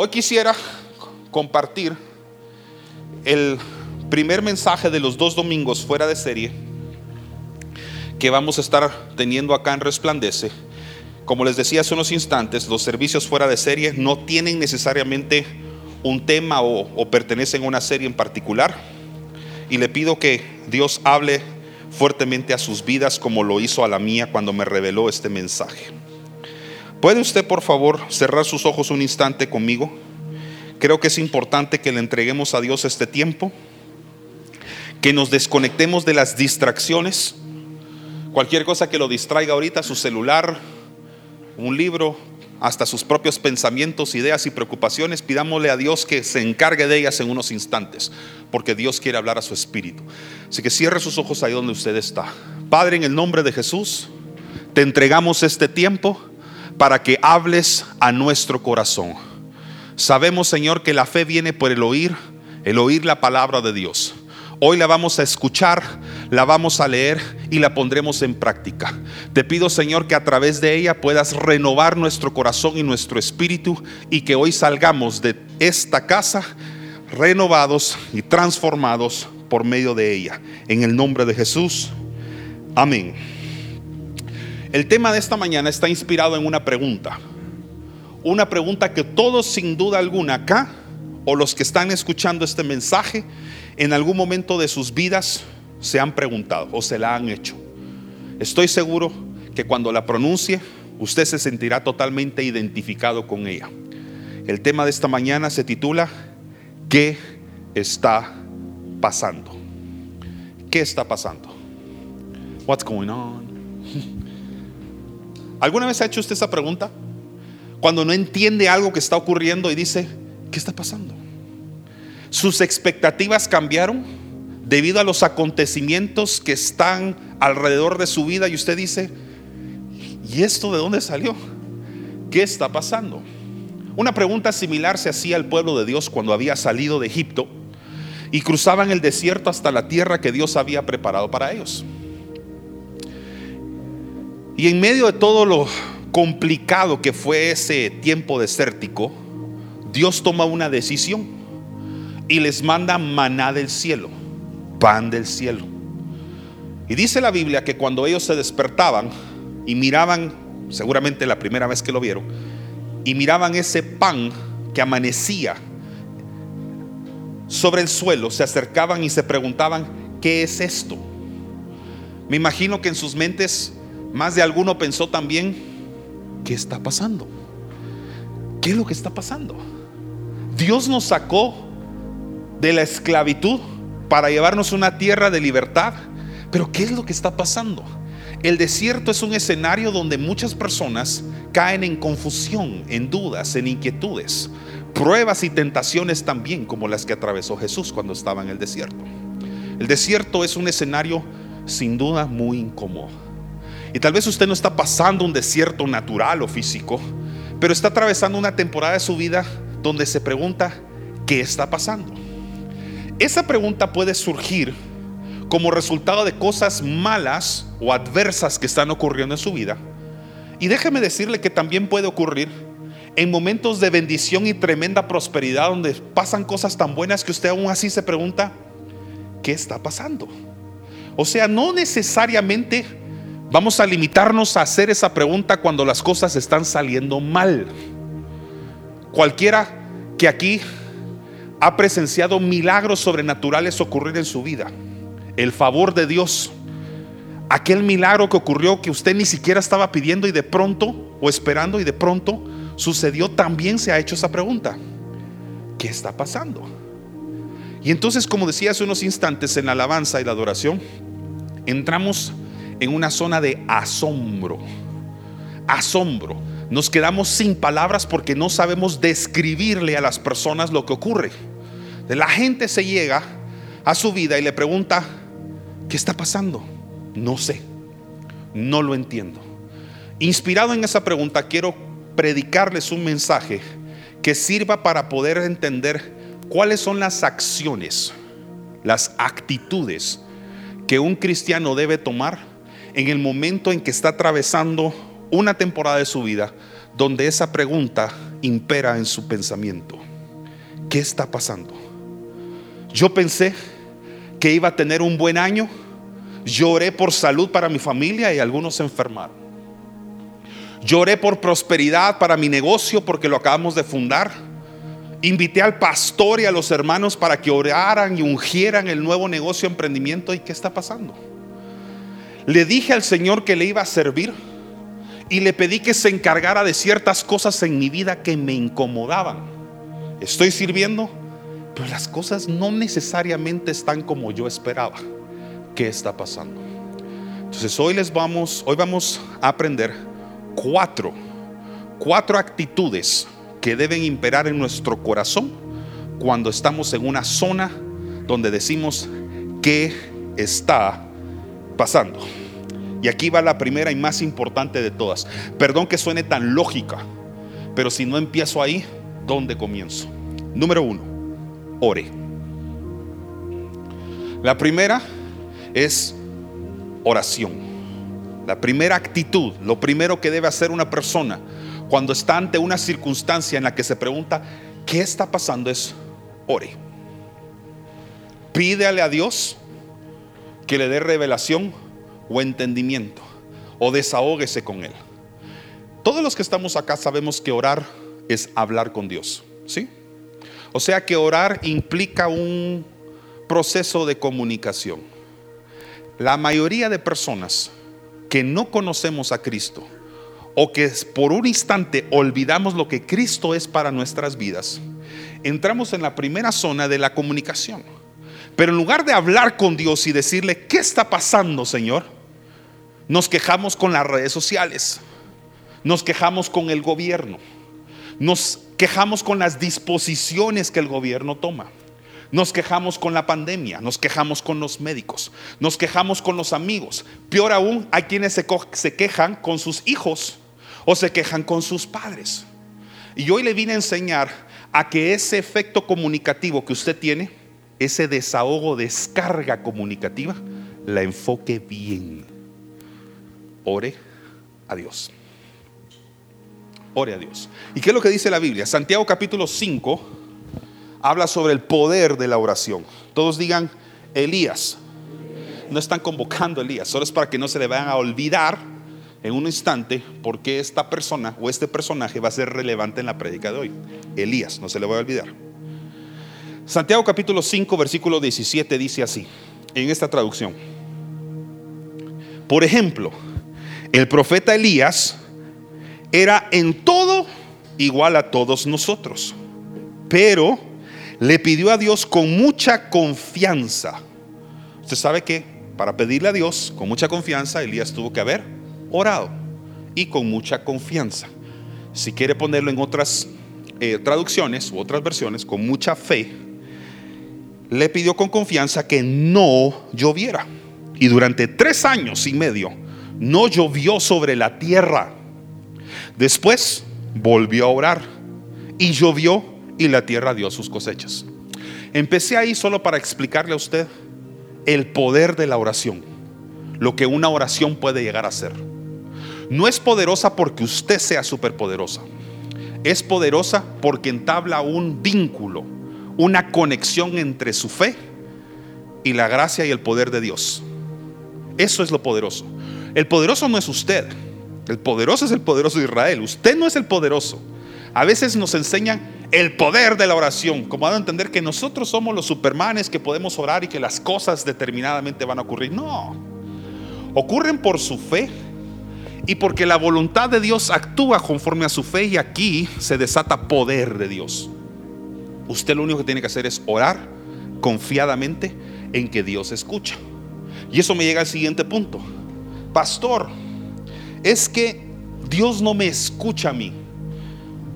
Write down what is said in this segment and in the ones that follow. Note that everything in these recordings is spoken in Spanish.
Hoy quisiera compartir el primer mensaje de los dos domingos fuera de serie que vamos a estar teniendo acá en Resplandece. Como les decía hace unos instantes, los servicios fuera de serie no tienen necesariamente un tema o, pertenecen a una serie en particular. Y le pido que Dios hable fuertemente a sus vidas como lo hizo a la mía cuando me reveló este mensaje. ¿Puede usted por favor cerrar sus ojos un instante conmigo? Creo que es importante que le entreguemos a Dios este tiempo, que nos desconectemos de las distracciones, cualquier cosa que lo distraiga ahorita, su celular, un libro, hasta sus propios pensamientos, ideas y preocupaciones, pidámosle a Dios que se encargue de ellas en unos instantes, porque Dios quiere hablar a su espíritu. Así que cierre sus ojos ahí donde usted está. Padre, en el nombre de Jesús, te entregamos este tiempo para que hables a nuestro corazón. Sabemos, Señor, que la fe viene por el oír, el oír la palabra de Dios. Hoy la vamos a escuchar, la vamos a leer y la pondremos en práctica. Te pido, Señor, que a través de ella puedas renovar nuestro corazón y nuestro espíritu y que hoy salgamos de esta casa renovados y transformados por medio de ella. En el nombre de Jesús. Amén. El tema de esta mañana está inspirado en una pregunta. Una pregunta que todos sin duda alguna acá o los que están escuchando este mensaje en algún momento de sus vidas se han preguntado o se la han hecho. Estoy seguro que cuando la pronuncie, usted se sentirá totalmente identificado con ella. El tema de esta mañana se titula ¿Qué está pasando? ¿Qué está pasando? What's going on? ¿Alguna vez ha hecho usted esa pregunta? Cuando no entiende algo que está ocurriendo y dice, ¿qué está pasando? Sus expectativas cambiaron debido a los acontecimientos que están alrededor de su vida y usted dice, ¿y esto de dónde salió? ¿Qué está pasando? Una pregunta similar se hacía al pueblo de Dios cuando había salido de Egipto y cruzaban el desierto hasta la tierra que Dios había preparado para ellos. Y en medio de todo lo complicado que fue ese tiempo desértico, Dios toma una decisión y les manda maná del cielo, pan del cielo. Y dice la Biblia que cuando ellos se despertaban y miraban, seguramente la primera vez que lo vieron, y miraban ese pan que amanecía sobre el suelo, se acercaban y se preguntaban, ¿qué es esto? Me imagino que en sus mentes más de alguno pensó también, ¿qué está pasando? ¿Qué es lo que está pasando? Dios nos sacó de la esclavitud para llevarnos a una tierra de libertad. Pero ¿qué es lo que está pasando? El desierto es un escenario donde muchas personas caen en confusión, en dudas, en inquietudes, pruebas y tentaciones también como las que atravesó Jesús cuando estaba en el desierto. El desierto es un escenario sin duda muy incómodo. Y tal vez usted no está pasando un desierto natural o físico, pero está atravesando una temporada de su vida donde se pregunta, ¿qué está pasando? Esa pregunta puede surgir como resultado de cosas malas o adversas que están ocurriendo en su vida. Y déjeme decirle que también puede ocurrir en momentos de bendición y tremenda prosperidad donde pasan cosas tan buenas que usted aún así se pregunta, ¿qué está pasando? O sea, no necesariamente vamos a limitarnos a hacer esa pregunta cuando las cosas están saliendo mal. Cualquiera que aquí ha presenciado milagros sobrenaturales ocurrir en su vida. El favor de Dios. Aquel milagro que ocurrió que usted ni siquiera estaba pidiendo y de pronto, o esperando y de pronto, sucedió, también se ha hecho esa pregunta. ¿Qué está pasando? Y entonces, como decía hace unos instantes en la alabanza y la adoración, entramos en una zona de asombro. Asombro. Nos quedamos sin palabras porque no sabemos describirle a las personas lo que ocurre. La gente se llega a su vida y le pregunta, ¿qué está pasando? No sé, no lo entiendo. Inspirado en esa pregunta, quiero predicarles un mensaje que sirva para poder entender cuáles son las acciones, las actitudes que un cristiano debe tomar en el momento en que está atravesando una temporada de su vida donde esa pregunta impera en su pensamiento. ¿Qué está pasando? Yo pensé que iba a tener un buen año. Lloré por salud para mi familia y algunos se enfermaron. Lloré por prosperidad para mi negocio porque lo acabamos de fundar. Invité al pastor y a los hermanos para que oraran y ungieran el nuevo negocio emprendimiento. ¿Y qué está pasando? Le dije al Señor que le iba a servir y le pedí que se encargara de ciertas cosas en mi vida que me incomodaban. Estoy sirviendo, pero las cosas no necesariamente están como yo esperaba. ¿Qué está pasando? Entonces hoy les vamos, hoy vamos a aprender cuatro, cuatro actitudes que deben imperar en nuestro corazón cuando estamos en una zona donde decimos qué está pasando. Y aquí va la primera y más importante de todas. Perdón que suene tan lógica, pero si no empiezo ahí, ¿dónde comienzo? Número uno, ore. La primera es oración. La primera actitud, lo primero que debe hacer una persona cuando está ante una circunstancia en la que se pregunta, ¿qué está pasando? Es ore. Pídele a Dios que le dé revelación o entendimiento o desahóguese con él. Todos los que estamos acá sabemos que orar es hablar con Dios, ¿sí? O sea que orar implica un proceso de comunicación. La mayoría de personas que no conocemos a Cristo o que por un instante olvidamos lo que Cristo es para nuestras vidas, entramos en la primera zona de la comunicación. Pero en lugar de hablar con Dios y decirle, ¿qué está pasando, Señor? Nos quejamos con las redes sociales, nos quejamos con el gobierno, nos quejamos con las disposiciones que el gobierno toma. Nos quejamos con la pandemia, nos quejamos con los médicos, nos quejamos con los amigos. Peor aún, hay quienes se, quejan con sus hijos o se quejan con sus padres. Y hoy le vine a enseñar a que ese efecto comunicativo que usted tiene, ese desahogo, descarga comunicativa, la enfoque bien ore a Dios. Ore a Dios. ¿Y qué es lo que dice la Biblia? Santiago capítulo 5 habla sobre el poder de la oración. Todos digan Elías. No están convocando a Elías, solo es para que no se le vayan a olvidar en un instante porque esta persona o este personaje va a ser relevante en la prédica de hoy. Elías, no se le va a olvidar. Santiago capítulo 5 versículo 17 dice así, en esta traducción. Por ejemplo, el profeta Elías era en todo igual a todos nosotros, pero le pidió a Dios con mucha confianza. Usted sabe que para pedirle a Dios con mucha confianza, Elías tuvo que haber orado y con mucha confianza. Si quiere ponerlo en otras eh, traducciones u otras versiones, con mucha fe, le pidió con confianza que no lloviera. Y durante tres años y medio no llovió sobre la tierra. Después volvió a orar y llovió y la tierra dio sus cosechas. Empecé ahí solo para explicarle a usted el poder de la oración, lo que una oración puede llegar a ser. No es poderosa porque usted sea superpoderosa. Es poderosa porque entabla un vínculo, una conexión entre su fe y la gracia y el poder de Dios. Eso es lo poderoso. El poderoso no es usted. El poderoso es el poderoso de Israel. Usted no es el poderoso. A veces nos enseñan el poder de la oración, como a entender que nosotros somos los supermanes que podemos orar y que las cosas determinadamente van a ocurrir. No. Ocurren por su fe y porque la voluntad de Dios actúa conforme a su fe y aquí se desata poder de Dios. Usted lo único que tiene que hacer es orar confiadamente en que Dios escucha. Y eso me llega al siguiente punto pastor, es que Dios no me escucha a mí.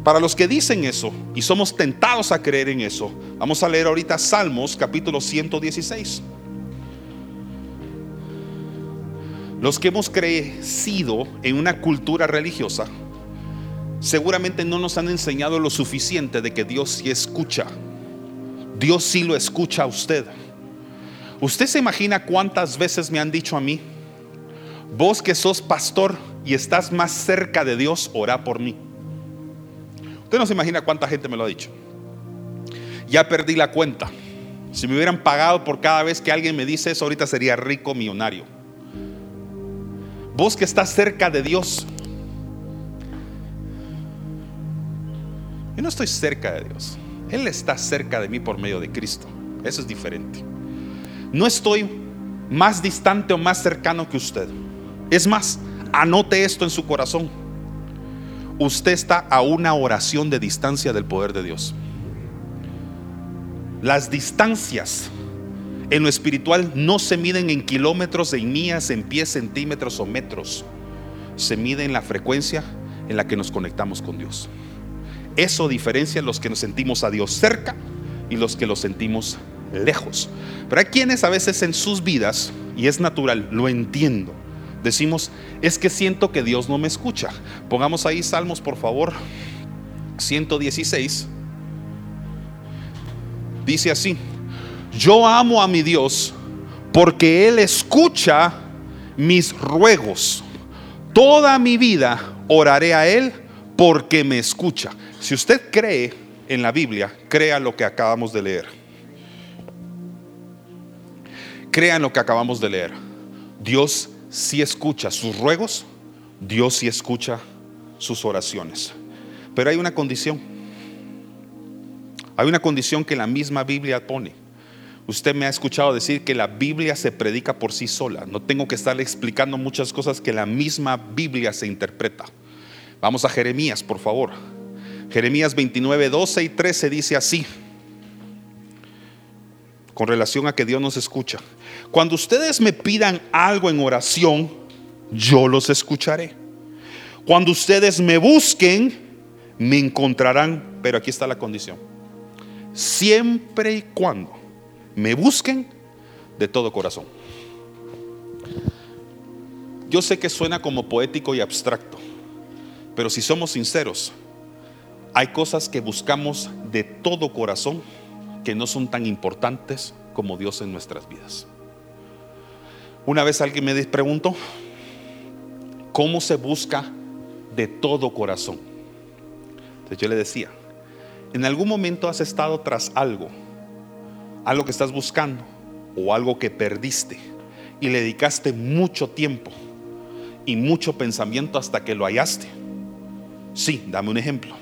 Para los que dicen eso y somos tentados a creer en eso, vamos a leer ahorita Salmos capítulo 116. Los que hemos crecido en una cultura religiosa, seguramente no nos han enseñado lo suficiente de que Dios sí escucha. Dios sí lo escucha a usted. ¿Usted se imagina cuántas veces me han dicho a mí, Vos que sos pastor y estás más cerca de Dios, ora por mí. Usted no se imagina cuánta gente me lo ha dicho. Ya perdí la cuenta. Si me hubieran pagado por cada vez que alguien me dice eso, ahorita sería rico millonario. Vos que estás cerca de Dios. No estoy cerca de Dios. Él está cerca de mí por medio de Cristo. Eso es diferente. No estoy más distante o más cercano que usted. Es más, anote esto en su corazón. Usted está a una oración de distancia del poder de Dios. Las distancias en lo espiritual no se miden en kilómetros, en millas, en pies, centímetros o metros. Se mide en la frecuencia en la que nos conectamos con Dios. Eso diferencia los que nos sentimos a Dios cerca y los que lo sentimos lejos. Pero hay quienes a veces en sus vidas, y es natural, lo entiendo, decimos, es que siento que Dios no me escucha. Pongamos ahí Salmos, por favor, 116. Dice así, yo amo a mi Dios porque Él escucha mis ruegos. Toda mi vida oraré a Él porque me escucha. Si usted cree en la Biblia, crea lo que acabamos de leer. Crea en lo que acabamos de leer. Dios sí escucha sus ruegos, Dios sí escucha sus oraciones. Pero hay una condición. Hay una condición que la misma Biblia pone. Usted me ha escuchado decir que la Biblia se predica por sí sola. No tengo que estarle explicando muchas cosas que la misma Biblia se interpreta. Vamos a Jeremías, por favor. Jeremías 29, 12 y 13 dice así, con relación a que Dios nos escucha. Cuando ustedes me pidan algo en oración, yo los escucharé. Cuando ustedes me busquen, me encontrarán. Pero aquí está la condición. Siempre y cuando me busquen de todo corazón. Yo sé que suena como poético y abstracto, pero si somos sinceros, hay cosas que buscamos de todo corazón que no son tan importantes como Dios en nuestras vidas. Una vez alguien me preguntó, ¿cómo se busca de todo corazón? Entonces yo le decía, en algún momento has estado tras algo, algo que estás buscando o algo que perdiste y le dedicaste mucho tiempo y mucho pensamiento hasta que lo hallaste. Sí, dame un ejemplo.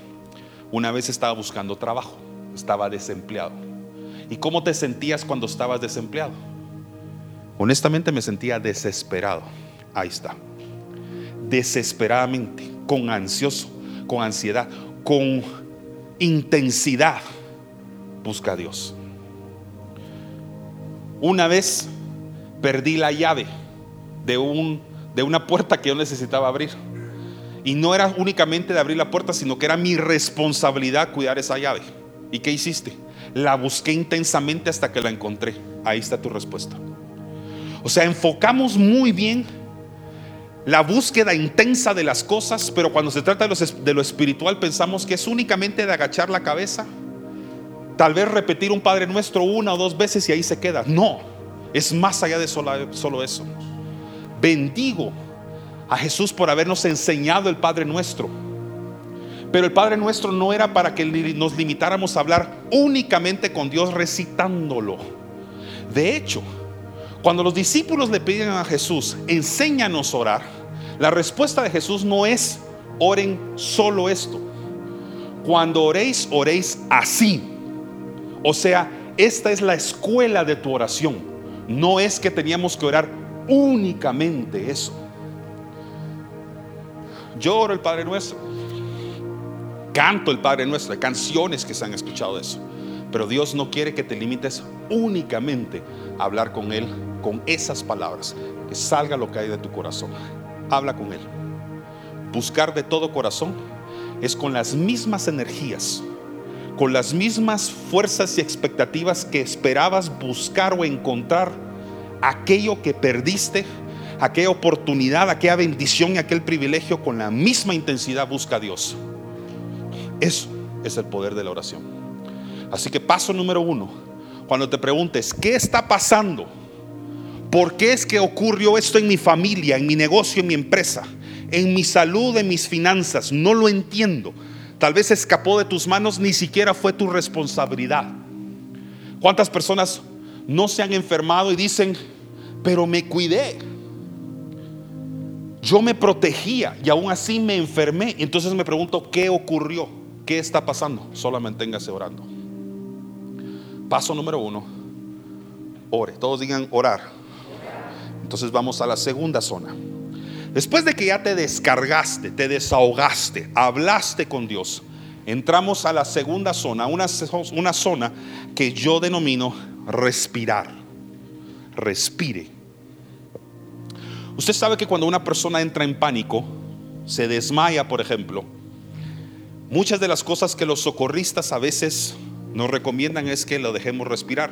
Una vez estaba buscando trabajo, estaba desempleado. ¿Y cómo te sentías cuando estabas desempleado? Honestamente me sentía desesperado. Ahí está. Desesperadamente, con ansioso, con ansiedad, con intensidad. Busca a Dios. Una vez perdí la llave de, un, de una puerta que yo necesitaba abrir. Y no era únicamente de abrir la puerta, sino que era mi responsabilidad cuidar esa llave. ¿Y qué hiciste? La busqué intensamente hasta que la encontré. Ahí está tu respuesta. O sea, enfocamos muy bien la búsqueda intensa de las cosas, pero cuando se trata de, lo espiritual pensamos que es únicamente de agachar la cabeza, tal vez repetir un Padre Nuestro una o dos veces y ahí se queda. No, es más allá de solo, solo eso. Bendigo a Jesús por habernos enseñado el Padre Nuestro. Pero el Padre Nuestro no era para que nos limitáramos a hablar únicamente con Dios recitándolo. De hecho, cuando los discípulos le piden a Jesús, enséñanos a orar, la respuesta de Jesús no es, oren solo esto. Cuando oréis, oréis así. O sea, esta es la escuela de tu oración. No es que teníamos que orar únicamente eso. Yo oro el Padre Nuestro. Canto el Padre Nuestro. Hay canciones que se han escuchado de eso. Pero Dios no quiere que te limites únicamente a hablar con Él con esas palabras. Que salga lo que hay de tu corazón. Habla con Él. Buscar de todo corazón es con las mismas energías, con las mismas fuerzas y expectativas que esperabas buscar o encontrar aquello que perdiste aquella oportunidad, aquella bendición y aquel privilegio con la misma intensidad busca a Dios. Eso es el poder de la oración. Así que paso número uno, cuando te preguntes, ¿qué está pasando? ¿Por qué es que ocurrió esto en mi familia, en mi negocio, en mi empresa, en mi salud, en mis finanzas? No lo entiendo. tal vez escapó de tus manos, ni siquiera fue tu responsabilidad. ¿Cuántas personas no se han enfermado y dicen, pero me cuidé? Yo me protegía y aún así me enfermé. Entonces me pregunto, ¿qué ocurrió? ¿Qué está pasando? Solo manténgase orando. Paso número uno, ore. Todos digan orar. Entonces vamos a la segunda zona. Después de que ya te descargaste, te desahogaste, hablaste con Dios, entramos a la segunda zona, una, una zona que yo denomino respirar. Respire. Usted sabe que cuando una persona entra en pánico, se desmaya, por ejemplo, muchas de las cosas que los socorristas a veces nos recomiendan es que lo dejemos respirar.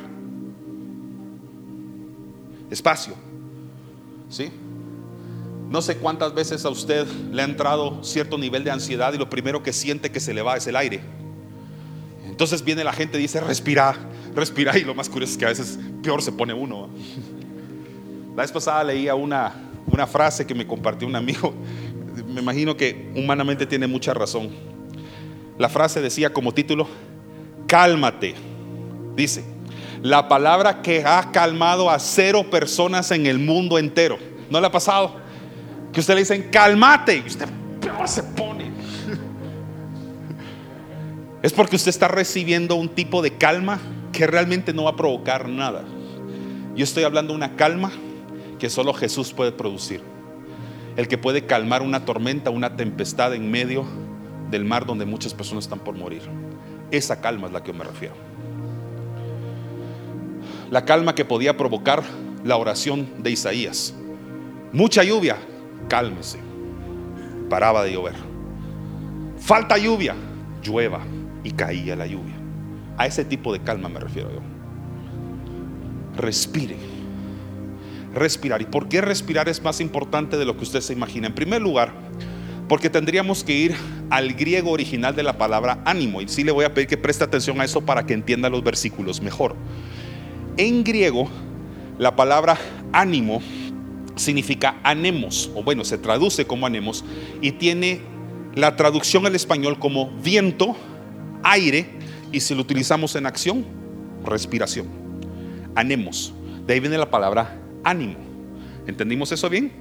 Espacio. ¿Sí? No sé cuántas veces a usted le ha entrado cierto nivel de ansiedad y lo primero que siente que se le va es el aire. Entonces viene la gente y dice, respira, respira. Y lo más curioso es que a veces peor se pone uno. La vez pasada leía una, una frase que me compartió un amigo. Me imagino que humanamente tiene mucha razón. La frase decía como título, cálmate. Dice, la palabra que ha calmado a cero personas en el mundo entero. ¿No le ha pasado? Que usted le dicen, cálmate. Y usted peor se pone. Es porque usted está recibiendo un tipo de calma que realmente no va a provocar nada. Yo estoy hablando de una calma que solo Jesús puede producir. El que puede calmar una tormenta, una tempestad en medio del mar donde muchas personas están por morir. Esa calma es la que me refiero. La calma que podía provocar la oración de Isaías. Mucha lluvia, cálmese. Paraba de llover. Falta lluvia, llueva y caía la lluvia. A ese tipo de calma me refiero yo. Respire respirar. ¿Y por qué respirar es más importante de lo que usted se imagina? En primer lugar, porque tendríamos que ir al griego original de la palabra ánimo. Y sí le voy a pedir que preste atención a eso para que entienda los versículos mejor. En griego, la palabra ánimo significa anemos, o bueno, se traduce como anemos, y tiene la traducción al español como viento, aire, y si lo utilizamos en acción, respiración. Anemos. De ahí viene la palabra ánimo. ¿Entendimos eso bien?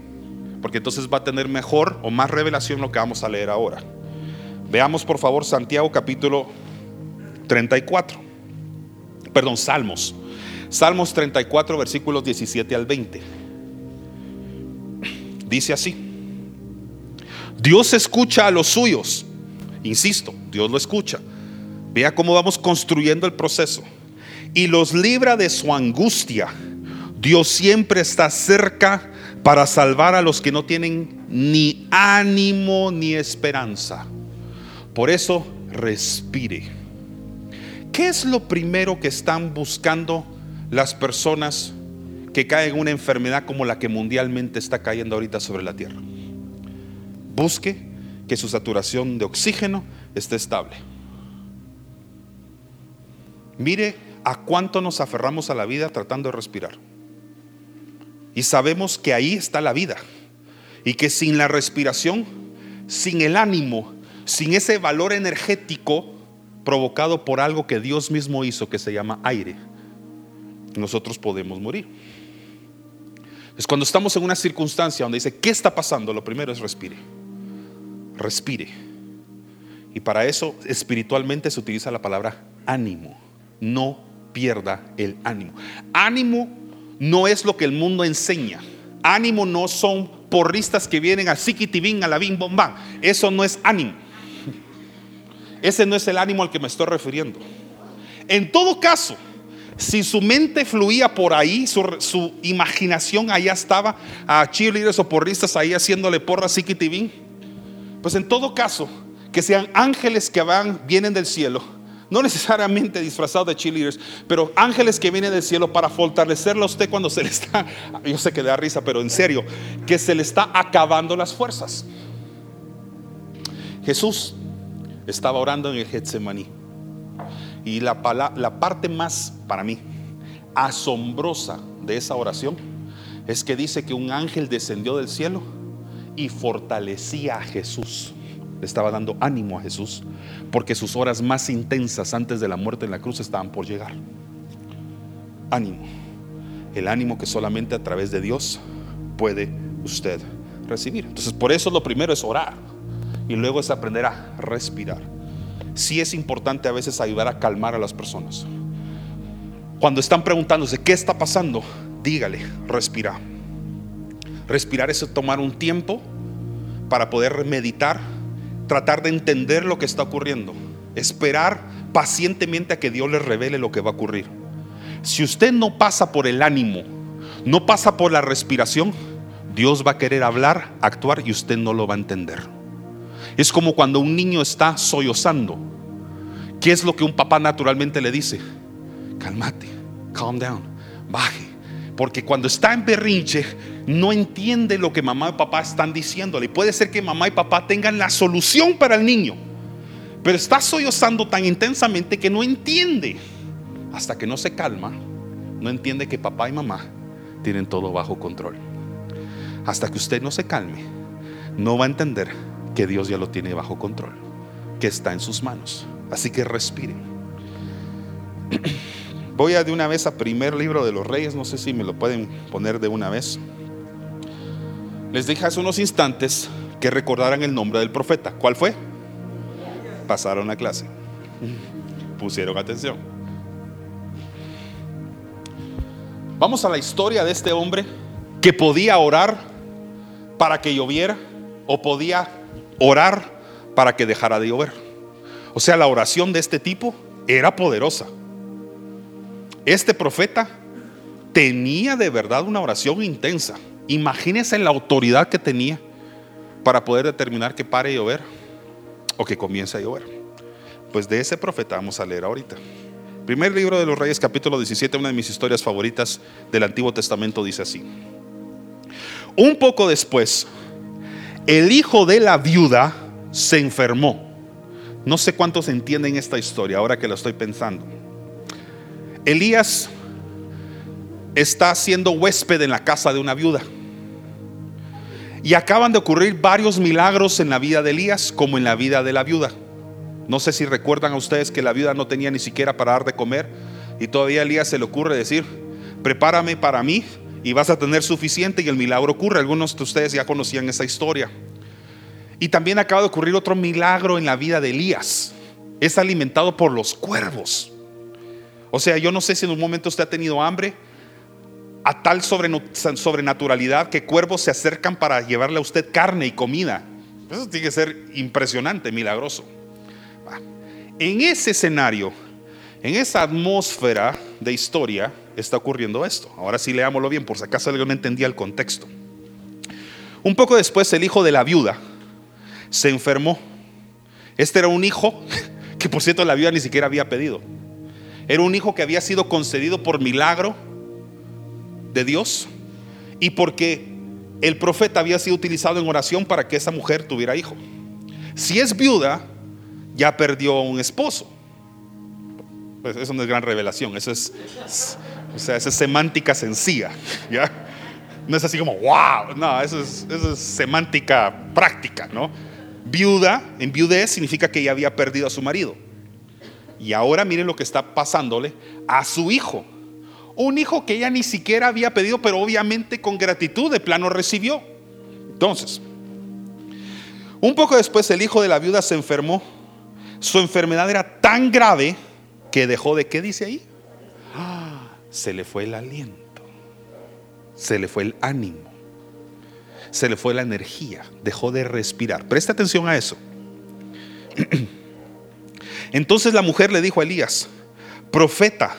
Porque entonces va a tener mejor o más revelación lo que vamos a leer ahora. Veamos por favor Santiago capítulo 34. Perdón, Salmos. Salmos 34 versículos 17 al 20. Dice así. Dios escucha a los suyos. Insisto, Dios lo escucha. Vea cómo vamos construyendo el proceso. Y los libra de su angustia Dios siempre está cerca para salvar a los que no tienen ni ánimo ni esperanza. Por eso, respire. ¿Qué es lo primero que están buscando las personas que caen en una enfermedad como la que mundialmente está cayendo ahorita sobre la tierra? Busque que su saturación de oxígeno esté estable. Mire a cuánto nos aferramos a la vida tratando de respirar. Y sabemos que ahí está la vida. Y que sin la respiración, sin el ánimo, sin ese valor energético provocado por algo que Dios mismo hizo, que se llama aire, nosotros podemos morir. Es cuando estamos en una circunstancia donde dice, ¿qué está pasando? Lo primero es respire. Respire. Y para eso espiritualmente se utiliza la palabra ánimo. No pierda el ánimo. Ánimo no es lo que el mundo enseña. Ánimo no son porristas que vienen a Siquitibín, a la bim bombán. Eso no es ánimo. Ese no es el ánimo al que me estoy refiriendo. En todo caso, si su mente fluía por ahí, su, imaginación allá estaba a cheerleaders o porristas ahí haciéndole porra a Siquitibín, pues en todo caso, que sean ángeles que van, vienen del cielo no necesariamente disfrazado de cheerleaders, pero ángeles que vienen del cielo para fortalecerlo a usted cuando se le está, yo sé que da risa, pero en serio, que se le está acabando las fuerzas. Jesús estaba orando en el Getsemaní. Y la parte más, para mí, asombrosa de esa oración es que dice que un ángel descendió del cielo y fortalecía a Jesús. Le estaba dando ánimo a Jesús, porque sus horas más intensas antes de la muerte en la cruz estaban por llegar. Ánimo, el ánimo que solamente a través de Dios puede usted recibir. Entonces, por eso lo primero es orar y luego es aprender a respirar. Sí es importante a veces ayudar a calmar a las personas. Cuando están preguntándose qué está pasando, dígale, respira. Respirar es tomar un tiempo para poder meditar, tratar de entender lo que está ocurriendo, esperar pacientemente a que Dios le revele lo que va a ocurrir. Si usted no pasa por el ánimo, no pasa por la respiración, Dios va a querer hablar, actuar y usted no lo va a entender. Es como cuando un niño está sollozando. ¿Qué es lo que un papá naturalmente le dice? Cálmate, calm down, baje. Porque cuando está en berrinche, no entiende lo que mamá y papá están diciéndole. Y puede ser que mamá y papá tengan la solución para el niño. Pero está sollozando tan intensamente que no entiende. Hasta que no se calma, no entiende que papá y mamá tienen todo bajo control. Hasta que usted no se calme, no va a entender que Dios ya lo tiene bajo control, que está en sus manos. Así que respiren. Voy a de una vez a primer libro de los reyes, no sé si me lo pueden poner de una vez. Les dije hace unos instantes que recordaran el nombre del profeta. ¿Cuál fue? Pasaron la clase. Pusieron atención. Vamos a la historia de este hombre que podía orar para que lloviera o podía orar para que dejara de llover. O sea, la oración de este tipo era poderosa. Este profeta tenía de verdad una oración intensa. Imagínense la autoridad que tenía para poder determinar que pare de llover o que comience a llover. Pues de ese profeta vamos a leer ahorita. Primer libro de los Reyes, capítulo 17, una de mis historias favoritas del Antiguo Testamento dice así. Un poco después, el hijo de la viuda se enfermó. No sé cuántos entienden esta historia ahora que la estoy pensando. Elías está siendo huésped en la casa de una viuda. Y acaban de ocurrir varios milagros en la vida de Elías como en la vida de la viuda. No sé si recuerdan a ustedes que la viuda no tenía ni siquiera para dar de comer y todavía Elías se le ocurre decir, prepárame para mí y vas a tener suficiente y el milagro ocurre. Algunos de ustedes ya conocían esa historia. Y también acaba de ocurrir otro milagro en la vida de Elías. Es alimentado por los cuervos. O sea, yo no sé si en un momento usted ha tenido hambre a tal sobrenaturalidad que cuervos se acercan para llevarle a usted carne y comida. Eso tiene que ser impresionante, milagroso. En ese escenario, en esa atmósfera de historia, está ocurriendo esto. Ahora sí leámoslo bien, por si acaso alguien no entendía el contexto. Un poco después, el hijo de la viuda se enfermó. Este era un hijo que, por cierto, la viuda ni siquiera había pedido. Era un hijo que había sido concedido por milagro de Dios y porque el profeta había sido utilizado en oración para que esa mujer tuviera hijo. Si es viuda, ya perdió un esposo. Pues eso no es gran revelación, eso es, o sea, es semántica sencilla, ¿ya? No es así como, wow, no, eso es, eso es semántica práctica, ¿no? Viuda, en viudez significa que ella había perdido a su marido. Y ahora miren lo que está pasándole a su hijo. Un hijo que ella ni siquiera había pedido, pero obviamente con gratitud de plano recibió. Entonces, un poco después el hijo de la viuda se enfermó. Su enfermedad era tan grave que dejó de, ¿qué dice ahí? Ah, se le fue el aliento, se le fue el ánimo, se le fue la energía, dejó de respirar. Presta atención a eso. Entonces la mujer le dijo a Elías, profeta,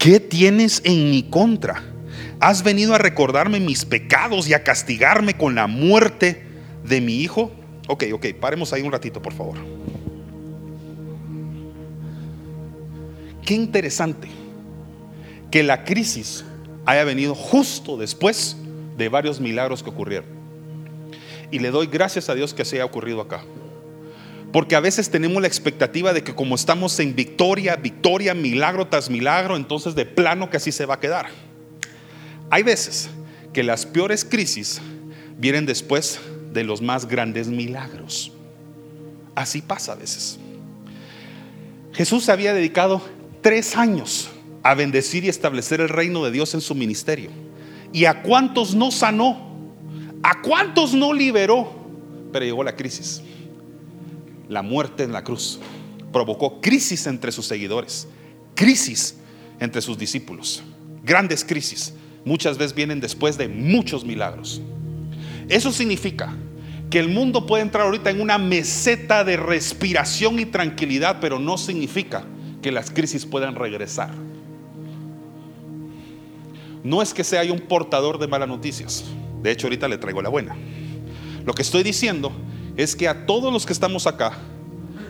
¿qué tienes en mi contra? ¿Has venido a recordarme mis pecados y a castigarme con la muerte de mi hijo? Ok, ok, paremos ahí un ratito, por favor. Qué interesante que la crisis haya venido justo después de varios milagros que ocurrieron. Y le doy gracias a Dios que se haya ocurrido acá. Porque a veces tenemos la expectativa de que como estamos en victoria, victoria, milagro tras milagro, entonces de plano que así se va a quedar. Hay veces que las peores crisis vienen después de los más grandes milagros. Así pasa a veces. Jesús se había dedicado tres años a bendecir y establecer el reino de Dios en su ministerio. ¿Y a cuántos no sanó? ¿A cuántos no liberó? Pero llegó la crisis. La muerte en la cruz provocó crisis entre sus seguidores, crisis entre sus discípulos, grandes crisis. Muchas veces vienen después de muchos milagros. Eso significa que el mundo puede entrar ahorita en una meseta de respiración y tranquilidad, pero no significa que las crisis puedan regresar. No es que sea un portador de malas noticias. De hecho, ahorita le traigo la buena. Lo que estoy diciendo es que a todos los que estamos acá,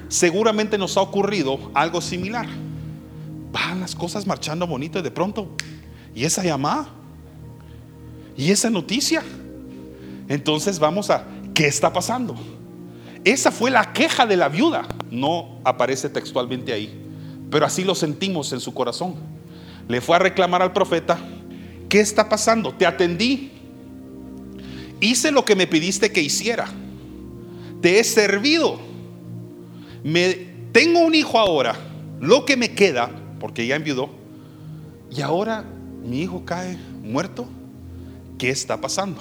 seguramente nos ha ocurrido algo similar. Van las cosas marchando bonito y de pronto, ¿y esa llamada? ¿Y esa noticia? Entonces vamos a, ¿qué está pasando? Esa fue la queja de la viuda. No aparece textualmente ahí, pero así lo sentimos en su corazón. Le fue a reclamar al profeta, ¿qué está pasando? Te atendí, hice lo que me pidiste que hiciera, te he servido, me, tengo un hijo ahora, lo que me queda, porque ya enviudó, y ahora mi hijo cae muerto, ¿qué está pasando?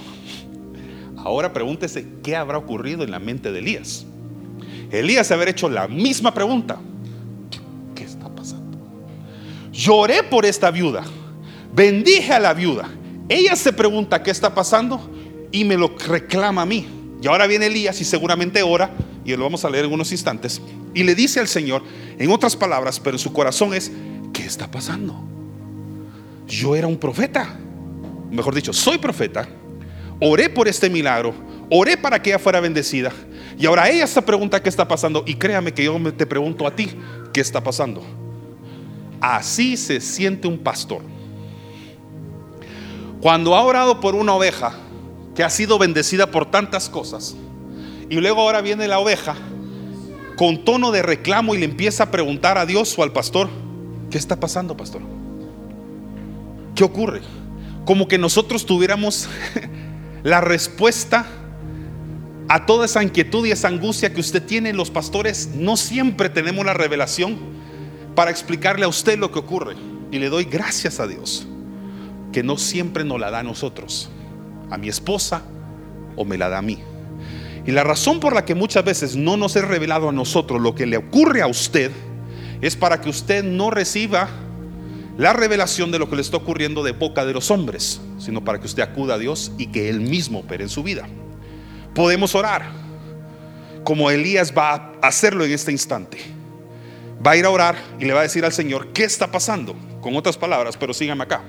Ahora pregúntese qué habrá ocurrido en la mente de Elías. Elías haber hecho la misma pregunta. ¿Qué está pasando? Lloré por esta viuda. Bendije a la viuda. Ella se pregunta qué está pasando y me lo reclama a mí. Y ahora viene Elías y seguramente ora, y lo vamos a leer en unos instantes, y le dice al Señor, en otras palabras, pero en su corazón es, ¿qué está pasando? Yo era un profeta, mejor dicho, soy profeta, oré por este milagro, oré para que ella fuera bendecida, y ahora ella se pregunta qué está pasando, y créame que yo te pregunto a ti, ¿qué está pasando? Así se siente un pastor. Cuando ha orado por una oveja, que ha sido bendecida por tantas cosas. Y luego ahora viene la oveja con tono de reclamo y le empieza a preguntar a Dios o al pastor, ¿qué está pasando, pastor? ¿Qué ocurre? Como que nosotros tuviéramos la respuesta a toda esa inquietud y esa angustia que usted tiene. Los pastores no siempre tenemos la revelación para explicarle a usted lo que ocurre. Y le doy gracias a Dios que no siempre nos la da a nosotros a mi esposa o me la da a mí. Y la razón por la que muchas veces no nos es revelado a nosotros lo que le ocurre a usted es para que usted no reciba la revelación de lo que le está ocurriendo de boca de los hombres, sino para que usted acuda a Dios y que Él mismo opere en su vida. Podemos orar como Elías va a hacerlo en este instante. Va a ir a orar y le va a decir al Señor, ¿qué está pasando? Con otras palabras, pero síganme acá.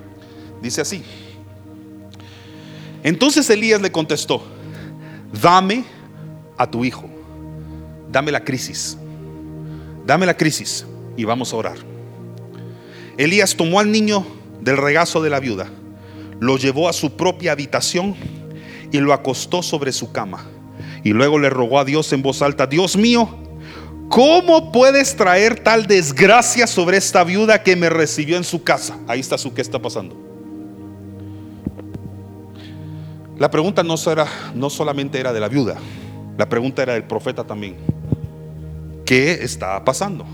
Dice así. Entonces Elías le contestó, dame a tu hijo, dame la crisis, dame la crisis y vamos a orar. Elías tomó al niño del regazo de la viuda, lo llevó a su propia habitación y lo acostó sobre su cama. Y luego le rogó a Dios en voz alta, Dios mío, ¿cómo puedes traer tal desgracia sobre esta viuda que me recibió en su casa? Ahí está su qué está pasando. La pregunta no, no solamente era de la viuda, la pregunta era del profeta también. ¿Qué está pasando?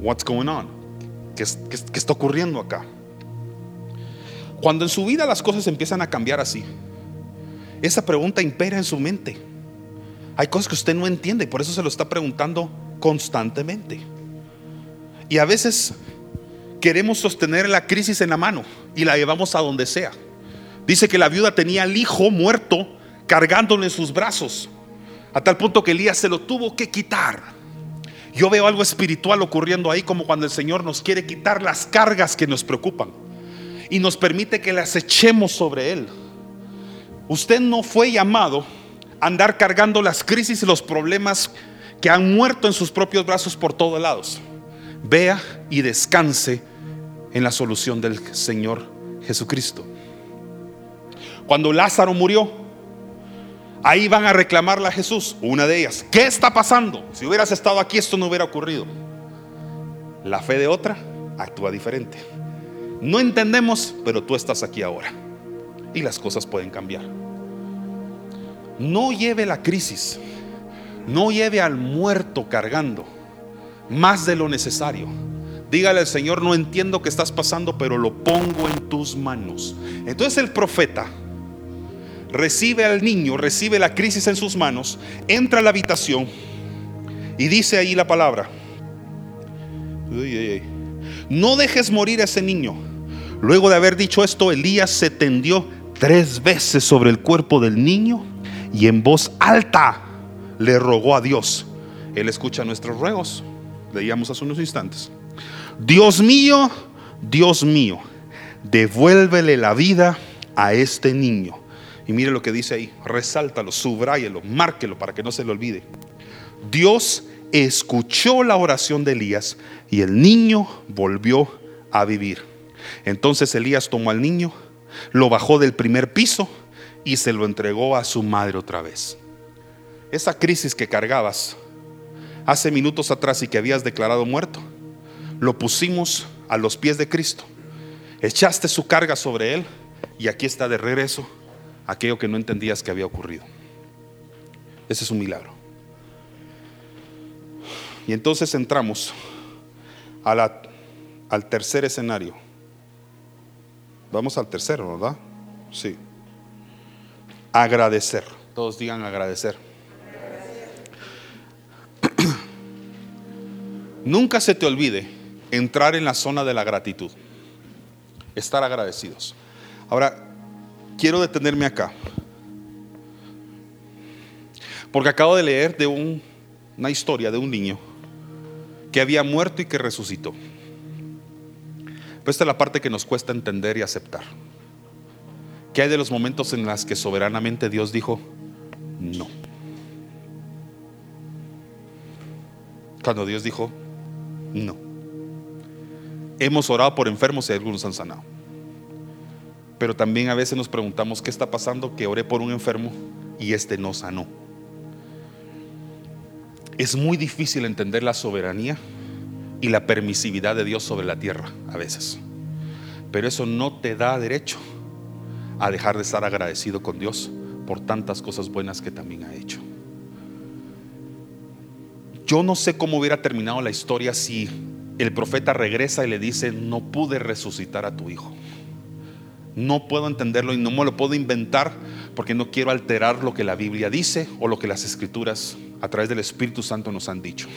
What's going on? ¿Qué, está ocurriendo acá? Cuando en su vida las cosas empiezan a cambiar así, esa pregunta impera en su mente. Hay cosas que usted no entiende, por eso se lo está preguntando constantemente. Y a veces queremos sostener la crisis en la mano y la llevamos a donde sea. Dice que la viuda tenía al hijo muerto cargándole en sus brazos, a tal punto que Elías se lo tuvo que quitar. Yo veo algo espiritual ocurriendo ahí, como cuando el Señor nos quiere quitar las cargas que nos preocupan y nos permite que las echemos sobre Él. Usted no fue llamado a andar cargando las crisis y los problemas que han muerto en sus propios brazos por todos lados. Vea y descanse en la solución del Señor Jesucristo. Cuando Lázaro murió, ahí van a reclamarle a Jesús, una de ellas, ¿qué está pasando? Si hubieras estado aquí esto no hubiera ocurrido. La fe de otra actúa diferente. No entendemos, pero tú estás aquí ahora. Y las cosas pueden cambiar. No lleve la crisis, No lleve al muerto cargando más de lo necesario. Dígale al Señor, no entiendo qué estás pasando, pero lo pongo en tus manos. Entonces el profeta recibe al niño, recibe la crisis en sus manos, entra a la habitación y dice ahí la palabra. No dejes morir a ese niño. Luego de haber dicho esto, Elías se tendió tres veces sobre el cuerpo del niño y en voz alta le rogó a Dios. Él escucha nuestros ruegos. Leíamos hace unos instantes. Dios mío, Dios mío, devuélvele la vida a este niño. Y mire lo que dice ahí, resáltalo, subráyelo, márquelo para que no se le olvide. Dios escuchó la oración de Elías y el niño volvió a vivir. Entonces Elías tomó al niño, lo bajó del primer piso y se lo entregó a su madre otra vez. Esa crisis que cargabas hace minutos atrás y que habías declarado muerto, lo pusimos a los pies de Cristo. Echaste su carga sobre él y aquí está de regreso aquello que no entendías que había ocurrido. Ese es un milagro. Y entonces entramos al tercer escenario. Vamos al tercero, ¿verdad? Sí. Agradecer. Todos digan agradecer. Nunca se te olvide entrar en la zona de la gratitud. Estar agradecidos. Ahora, quiero detenerme acá. Porque acabo de leer de una historia de un niño que había muerto y que resucitó. Pero esta es la parte que nos cuesta entender y aceptar. Que hay de los momentos en los que soberanamente Dios dijo, no. Cuando Dios dijo, no. Hemos orado por enfermos y algunos han sanado. Pero también a veces nos preguntamos qué está pasando que oré por un enfermo y este no sanó. Es muy difícil entender la soberanía y la permisividad de Dios sobre la tierra a veces. Pero eso no te da derecho a dejar de estar agradecido con Dios por tantas cosas buenas que también ha hecho. Yo no sé cómo hubiera terminado la historia si el profeta regresa y le dice, no pude resucitar a tu hijo. No puedo entenderlo y no me lo puedo inventar porque no quiero alterar lo que la Biblia dice o lo que las escrituras a través del Espíritu Santo nos han dicho.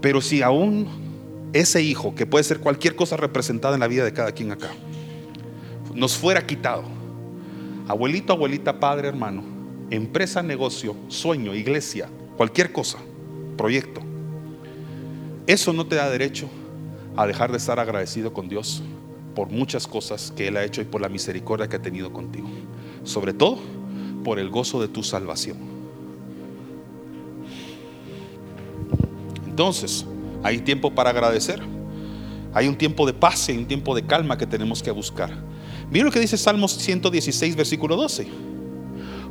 Pero si aún ese hijo, que puede ser cualquier cosa representada en la vida de cada quien acá, nos fuera quitado, abuelito, abuelita, padre, hermano, empresa, negocio, sueño, iglesia, cualquier cosa, proyecto, eso no te da derecho a dejar de estar agradecido con Dios por muchas cosas que Él ha hecho y por la misericordia que ha tenido contigo. Sobre todo por el gozo de tu salvación. Entonces, hay tiempo para agradecer. Hay un tiempo de paz y un tiempo de calma que tenemos que buscar. Mira lo que dice Salmos 116, versículo 12.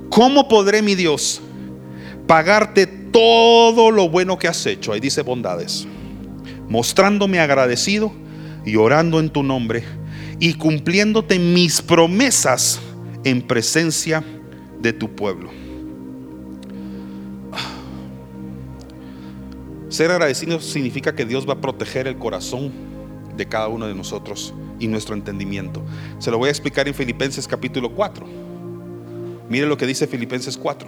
¿Cómo podré, mi Dios, pagarte todo lo bueno que has hecho? Ahí dice bondades. Mostrándome agradecido y orando en tu nombre y cumpliéndote mis promesas en presencia de tu pueblo. Ser agradecido significa que Dios va a proteger el corazón de cada uno de nosotros y nuestro entendimiento. Se lo voy a explicar en Filipenses capítulo 4. Mire lo que dice Filipenses 4.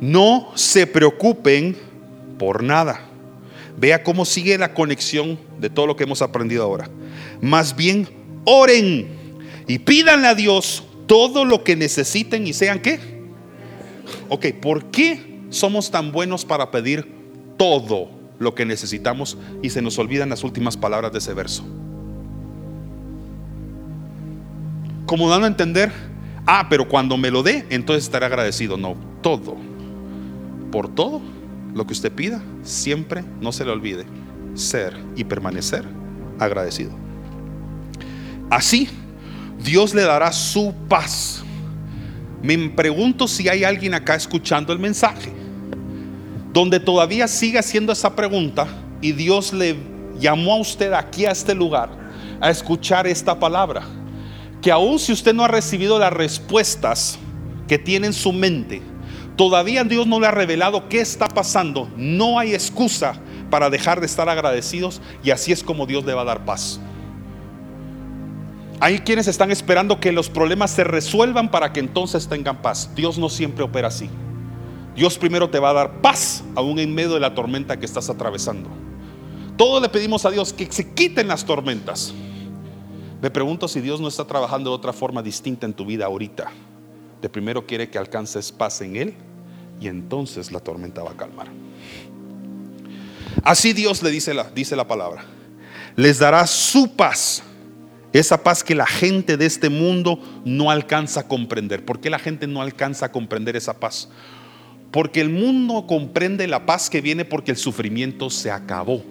No se preocupen por nada. Vea cómo sigue la conexión de todo lo que hemos aprendido ahora. Más bien, oren y pídanle a Dios todo lo que necesiten y sean qué. Ok, ¿por qué somos tan buenos para pedir todo lo que necesitamos y se nos olvidan las últimas palabras de ese verso. Como dando a entender, ah, pero cuando me lo dé, entonces estaré agradecido. No, todo, por todo lo que usted pida, siempre no se le olvide ser y permanecer agradecido. Así, Dios le dará su paz. Me pregunto si hay alguien acá escuchando el mensaje donde todavía sigue haciendo esa pregunta y Dios le llamó a usted aquí a este lugar a escuchar esta palabra. Que aun si usted no ha recibido las respuestas que tiene en su mente, todavía Dios no le ha revelado qué está pasando, no hay excusa para dejar de estar agradecidos y así es como Dios le va a dar paz. Hay quienes están esperando que los problemas se resuelvan para que entonces tengan paz. Dios no siempre opera así. Dios primero te va a dar paz aún en medio de la tormenta que estás atravesando. Todos le pedimos a Dios que se quiten las tormentas. Me pregunto si Dios no está trabajando de otra forma distinta en tu vida ahorita. De primero quiere que alcances paz en Él y entonces la tormenta va a calmar. Así Dios le dice la, dice la palabra. Les dará su paz. Esa paz que la gente de este mundo no alcanza a comprender. ¿Por qué la gente no alcanza a comprender esa paz? Porque el mundo comprende la paz que viene porque el sufrimiento se acabó.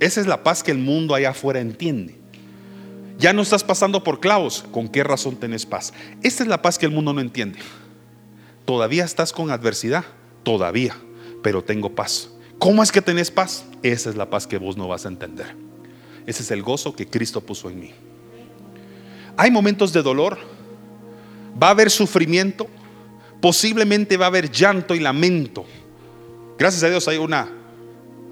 Esa es la paz que el mundo allá afuera entiende. Ya no estás pasando por clavos. ¿Con qué razón tenés paz? Esta es la paz que el mundo no entiende. Todavía estás con adversidad. Todavía. Pero tengo paz. ¿Cómo es que tenés paz? Esa es la paz que vos no vas a entender. Ese es el gozo que Cristo puso en mí. Hay momentos de dolor. Va a haber sufrimiento. Posiblemente va a haber llanto y lamento. Gracias a Dios hay una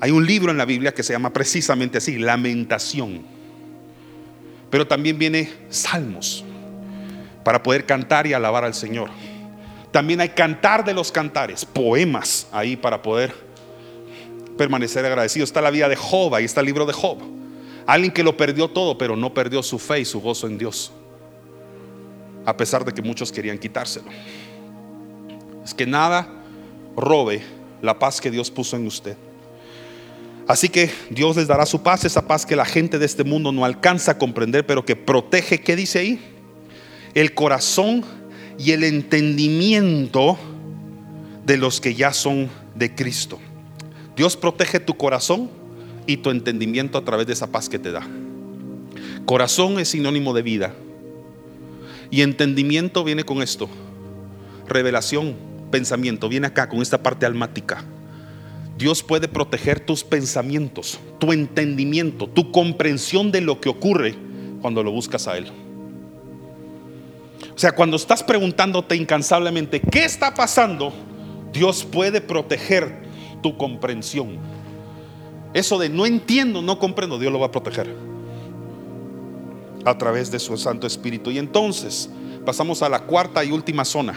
hay un libro en la Biblia que se llama precisamente así, Lamentación. Pero también viene Salmos para poder cantar y alabar al Señor. También hay cantar de los cantares, poemas ahí para poder permanecer agradecido. Está la vida de Job, ahí está el libro de Job. Alguien que lo perdió todo, pero no perdió su fe y su gozo en Dios. A pesar de que muchos querían quitárselo. Es que nada robe la paz que Dios puso en usted. Así que Dios les dará su paz, esa paz que la gente de este mundo no alcanza a comprender, pero que protege, ¿qué dice ahí? El corazón y el entendimiento de los que ya son de Cristo. Dios protege tu corazón y tu entendimiento a través de esa paz que te da. Corazón es sinónimo de vida. Y entendimiento viene con esto. Revelación, pensamiento, viene acá con esta parte almática. Dios puede proteger tus pensamientos, tu entendimiento, tu comprensión de lo que ocurre cuando lo buscas a Él. O sea, cuando estás preguntándote incansablemente, ¿qué está pasando? Dios puede proteger tu comprensión. Eso de no entiendo, no comprendo, Dios lo va a proteger a través de su Santo Espíritu. Y entonces pasamos a la cuarta y última zona,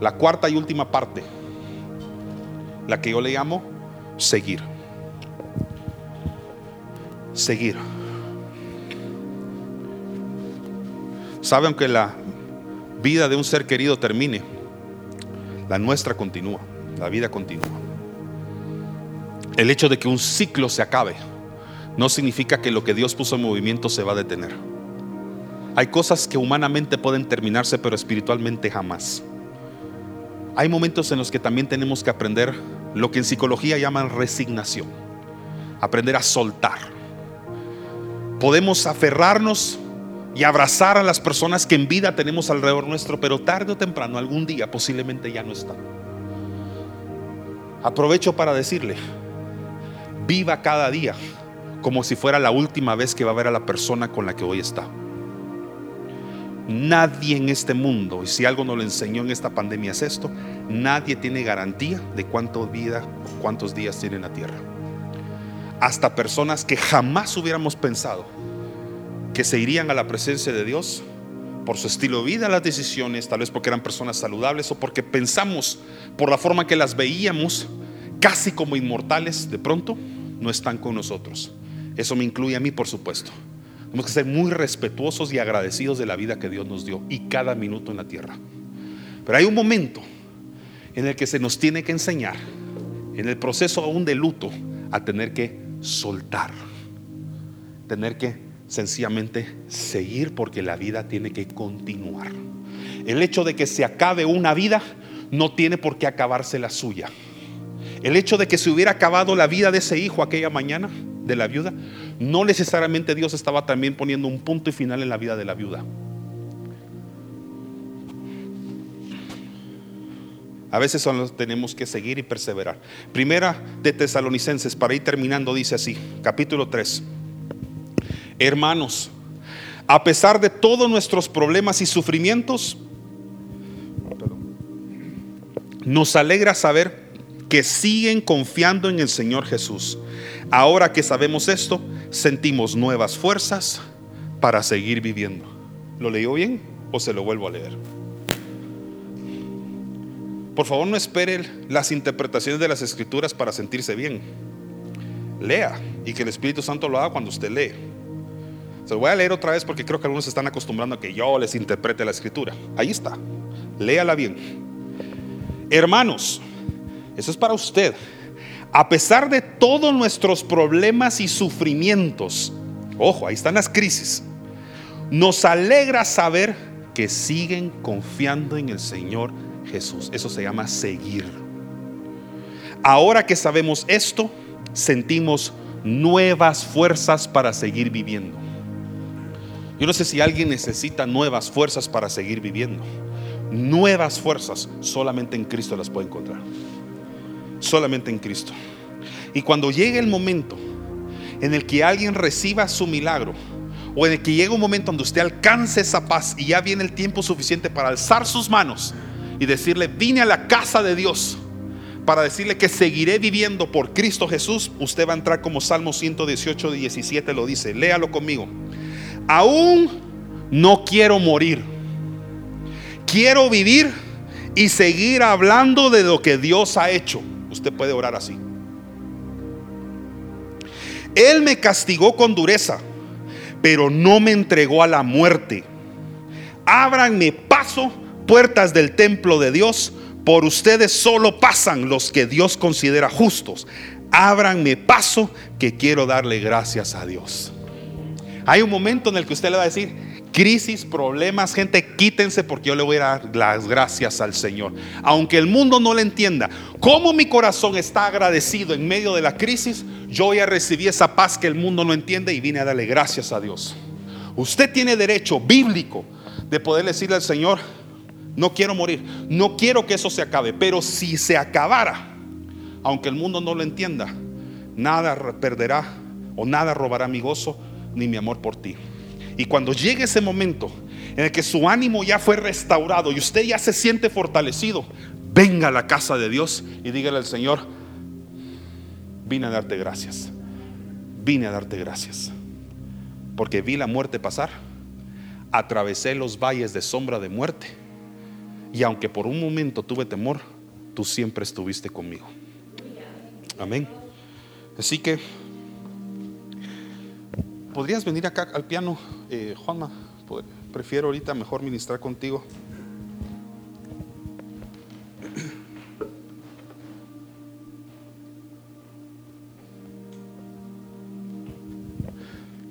la cuarta y última parte la que yo le llamo seguir. Seguir. Sabe, aunque la vida de un ser querido termine, la nuestra continúa, la vida continúa. El hecho de que un ciclo se acabe no significa que lo que Dios puso en movimiento se va a detener. Hay cosas que humanamente pueden terminarse, pero espiritualmente jamás. Hay momentos en los que también tenemos que aprender lo que en psicología llaman resignación. Aprender a soltar. Podemos aferrarnos y abrazar a las personas que en vida tenemos alrededor nuestro, pero tarde o temprano, algún día posiblemente ya no están. Aprovecho para decirle, viva cada día como si fuera la última vez que va a ver a la persona con la que hoy está. Nadie en este mundo, y si algo nos lo enseñó en esta pandemia es esto, nadie tiene garantía de cuánto vida, cuántos días tiene en la tierra. Hasta personas que jamás hubiéramos pensado que se irían a la presencia de Dios por su estilo de vida, las decisiones, tal vez porque eran personas saludables o porque pensamos por la forma que las veíamos casi como inmortales, de pronto no están con nosotros. Eso me incluye a mí, por supuesto. Tenemos que ser muy respetuosos y agradecidos de la vida que Dios nos dio y cada minuto en la tierra. Pero hay un momento en el que se nos tiene que enseñar, en el proceso aún de luto, a tener que soltar, tener que sencillamente seguir porque la vida tiene que continuar. El hecho de que se acabe una vida no tiene por qué acabarse la suya. El hecho de que se hubiera acabado la vida de ese hijo aquella mañana, de la viuda, no necesariamente Dios estaba también poniendo un punto y final en la vida de la viuda. A veces solo tenemos que seguir y perseverar. Primera de Tesalonicenses, para ir terminando, dice así, capítulo 3. Hermanos, a pesar de todos nuestros problemas y sufrimientos, Nos alegra saber que siguen confiando en el Señor Jesús. Ahora que sabemos esto, sentimos nuevas fuerzas para seguir viviendo. ¿Lo leyó bien o se lo vuelvo a leer? Por favor, no espere las interpretaciones de las escrituras para sentirse bien. Lea y que el Espíritu Santo lo haga cuando usted lee. Se lo voy a leer otra vez porque creo que algunos se están acostumbrando a que yo les interprete la escritura. Ahí está. Léala bien. Hermanos, eso es para usted. A pesar de todos nuestros problemas y sufrimientos, ojo, ahí están las crisis, nos alegra saber que siguen confiando en el Señor Jesús. Eso se llama seguir. Ahora que sabemos esto, sentimos nuevas fuerzas para seguir viviendo. Yo no sé si alguien necesita nuevas fuerzas para seguir viviendo. Nuevas fuerzas solamente en Cristo las puede encontrar. Solamente en Cristo. Y cuando llegue el momento en el que alguien reciba su milagro, o en el que llegue un momento donde usted alcance esa paz y ya viene el tiempo suficiente para alzar sus manos y decirle, vine a la casa de Dios para decirle que seguiré viviendo por Cristo Jesús, usted va a entrar como Salmo 118, 17 lo dice, léalo conmigo. Aún no quiero morir, quiero vivir y seguir hablando de lo que Dios ha hecho. Usted puede orar así. Él me castigó con dureza, pero no me entregó a la muerte. Ábranme paso puertas del templo de Dios, por ustedes solo pasan los que Dios considera justos. Ábranme paso que quiero darle gracias a Dios. Hay un momento en el que usted le va a decir, crisis, problemas, gente, quítense porque yo le voy a dar las gracias al Señor. Aunque el mundo no le entienda, como mi corazón está agradecido en medio de la crisis, yo ya recibí esa paz que el mundo no entiende y vine a darle gracias a Dios. Usted tiene derecho bíblico de poder decirle al Señor, no quiero morir. No quiero que eso se acabe. Pero si se acabara, aunque el mundo no lo entienda, nada perderá o nada robará mi gozo ni mi amor por ti. Y cuando llegue ese momento en el que su ánimo ya fue restaurado y usted ya se siente fortalecido, venga a la casa de Dios y dígale al Señor, vine a darte gracias. Vine a darte gracias. Porque vi la muerte pasar, atravesé los valles de sombra de muerte y aunque por un momento tuve temor, tú siempre estuviste conmigo. Amén. Así que, ¿podrías venir acá al piano, eh, Juanma? Prefiero ahorita mejor ministrar contigo.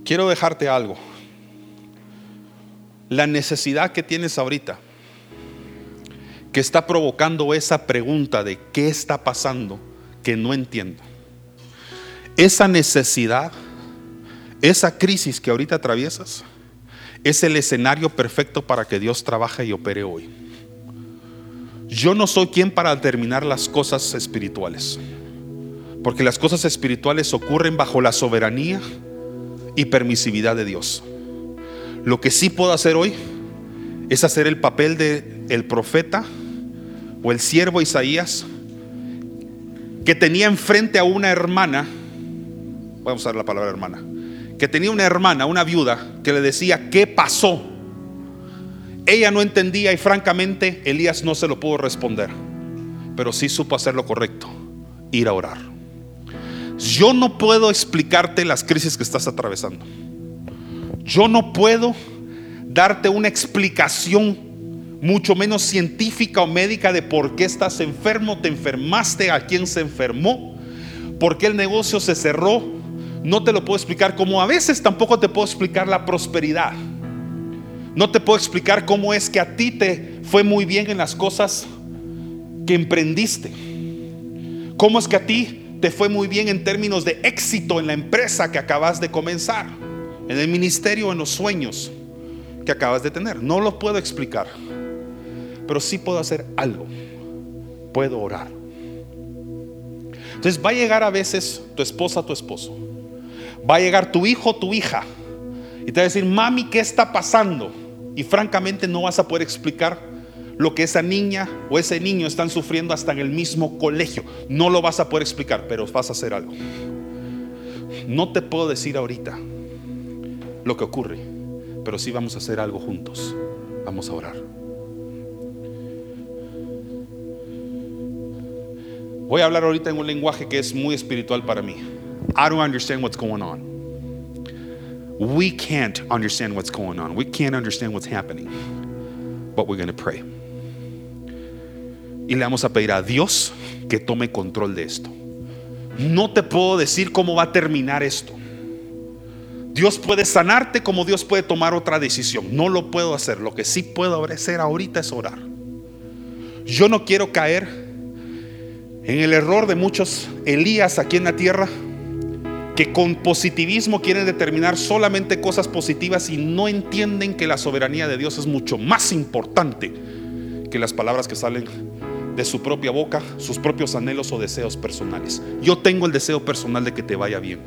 Quiero dejarte algo. La necesidad que tienes ahorita que está provocando esa pregunta de qué está pasando que no entiendo. Esa necesidad, esa crisis que ahorita atraviesas, es el escenario perfecto para que Dios trabaje y opere hoy. Yo no soy quien para determinar las cosas espirituales, porque las cosas espirituales ocurren bajo la soberanía y permisividad de Dios. Lo que sí puedo hacer hoy es hacer el papel de el profeta o el siervo Isaías, que tenía enfrente a una hermana, voy a usar la palabra hermana, que tenía una hermana, una viuda, que le decía, ¿qué pasó? Ella no entendía y francamente Elías no se lo pudo responder, pero sí supo hacer lo correcto, ir a orar. Yo no puedo explicarte las crisis que estás atravesando. Yo no puedo darte una explicación mucho menos científica o médica de por qué estás enfermo, te enfermaste, a quién se enfermó, por qué el negocio se cerró. No te lo puedo explicar como a veces tampoco te puedo explicar la prosperidad. No te puedo explicar cómo es que a ti te fue muy bien en las cosas que emprendiste. Cómo es que a ti te fue muy bien en términos de éxito en la empresa que acabas de comenzar, en el ministerio, en los sueños que acabas de tener. No lo puedo explicar pero sí puedo hacer algo. Puedo orar. Entonces va a llegar a veces tu esposa, tu esposo. Va a llegar tu hijo, tu hija. Y te va a decir, mami, ¿qué está pasando? Y francamente no vas a poder explicar lo que esa niña o ese niño están sufriendo hasta en el mismo colegio. No lo vas a poder explicar, pero vas a hacer algo. No te puedo decir ahorita lo que ocurre, pero sí vamos a hacer algo juntos. Vamos a orar. Voy a hablar ahorita en un lenguaje que es muy espiritual para mí. I don't understand what's going on. We can't understand what's going on. We can't understand what's happening. But we're going to pray. Y le vamos a pedir a Dios que tome control de esto. No te puedo decir cómo va a terminar esto. Dios puede sanarte como Dios puede tomar otra decisión. No lo puedo hacer. Lo que sí puedo hacer ahorita es orar. Yo no quiero caer en el error de muchos Elías aquí en la tierra que con positivismo quieren determinar solamente cosas positivas y no entienden que la soberanía de Dios es mucho más importante que las palabras que salen de su propia boca, sus propios anhelos o deseos personales. Yo tengo el deseo personal de que te vaya bien.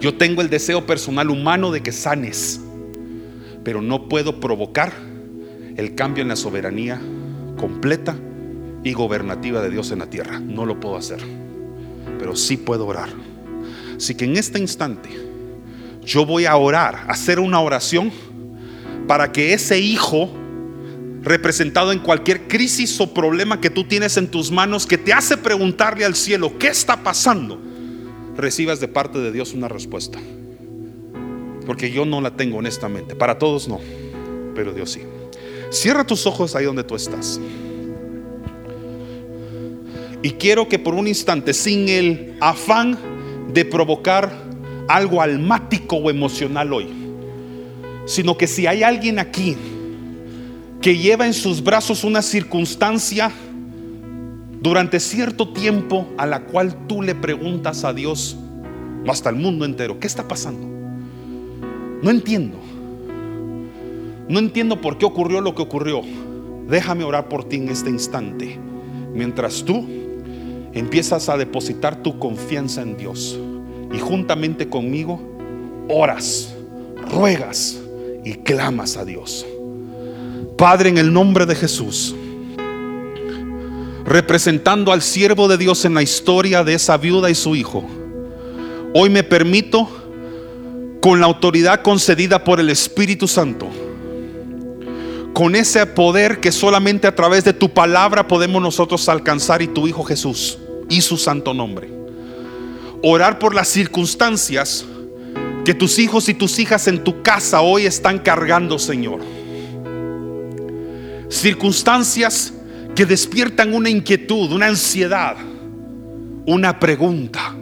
Yo tengo el deseo personal humano de que sanes, pero no puedo provocar el cambio en la soberanía completa y gobernativa de Dios en la tierra. No lo puedo hacer, pero sí puedo orar. Así que en este instante yo voy a orar, hacer una oración para que ese hijo representado en cualquier crisis o problema que tú tienes en tus manos que te hace preguntarle al cielo, ¿qué está pasando? Recibas de parte de Dios una respuesta. Porque yo no la tengo honestamente. Para todos no, pero Dios sí. Cierra tus ojos ahí donde tú estás. Y quiero que por un instante, sin el afán de provocar algo almático o emocional hoy, sino que si hay alguien aquí que lleva en sus brazos una circunstancia durante cierto tiempo a la cual tú le preguntas a Dios hasta el mundo entero, ¿qué está pasando? No entiendo. No entiendo por qué ocurrió lo que ocurrió. Déjame orar por ti en este instante. Mientras tú empiezas a depositar tu confianza en Dios y juntamente conmigo oras, ruegas y clamas a Dios. Padre, en el nombre de Jesús, representando al siervo de Dios en la historia de esa viuda y su hijo, hoy me permito, con la autoridad concedida por el Espíritu Santo, con ese poder que solamente a través de tu palabra podemos nosotros alcanzar y tu Hijo Jesús y su santo nombre. Orar por las circunstancias que tus hijos y tus hijas en tu casa hoy están cargando, Señor. Circunstancias que despiertan una inquietud, una ansiedad, una pregunta.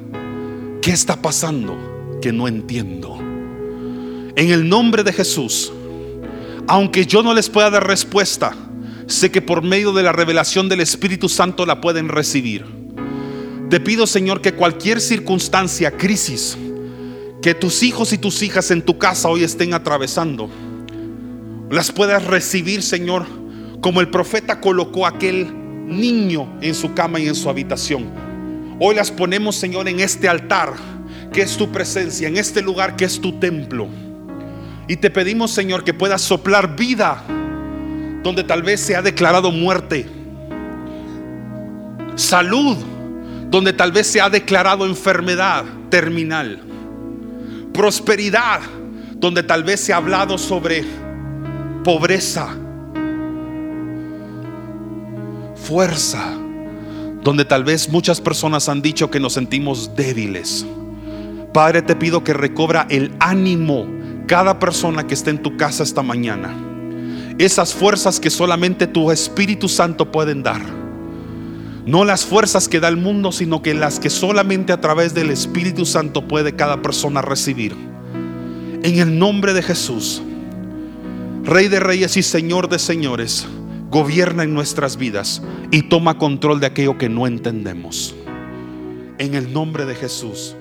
¿Qué está pasando que no entiendo? En el nombre de Jesús, aunque yo no les pueda dar respuesta, sé que por medio de la revelación del Espíritu Santo la pueden recibir. Te pido, Señor, que cualquier circunstancia, crisis, que tus hijos y tus hijas en tu casa hoy estén atravesando, las puedas recibir, Señor, como el profeta colocó aquel niño en su cama y en su habitación. Hoy las ponemos, Señor, en este altar que es tu presencia, en este lugar que es tu templo. Y te pedimos, Señor, que puedas soplar vida donde tal vez se ha declarado muerte. Salud donde tal vez se ha declarado enfermedad terminal. Prosperidad, donde tal vez se ha hablado sobre pobreza. Fuerza, donde tal vez muchas personas han dicho que nos sentimos débiles. Padre, te pido que recobra el ánimo cada persona que esté en tu casa esta mañana. Esas fuerzas que solamente tu Espíritu Santo pueden dar no las fuerzas que da el mundo, sino que las que solamente a través del Espíritu Santo puede cada persona recibir. En el nombre de Jesús, Rey de Reyes y Señor de Señores, gobierna en nuestras vidas y toma control de aquello que no entendemos. En el nombre de Jesús.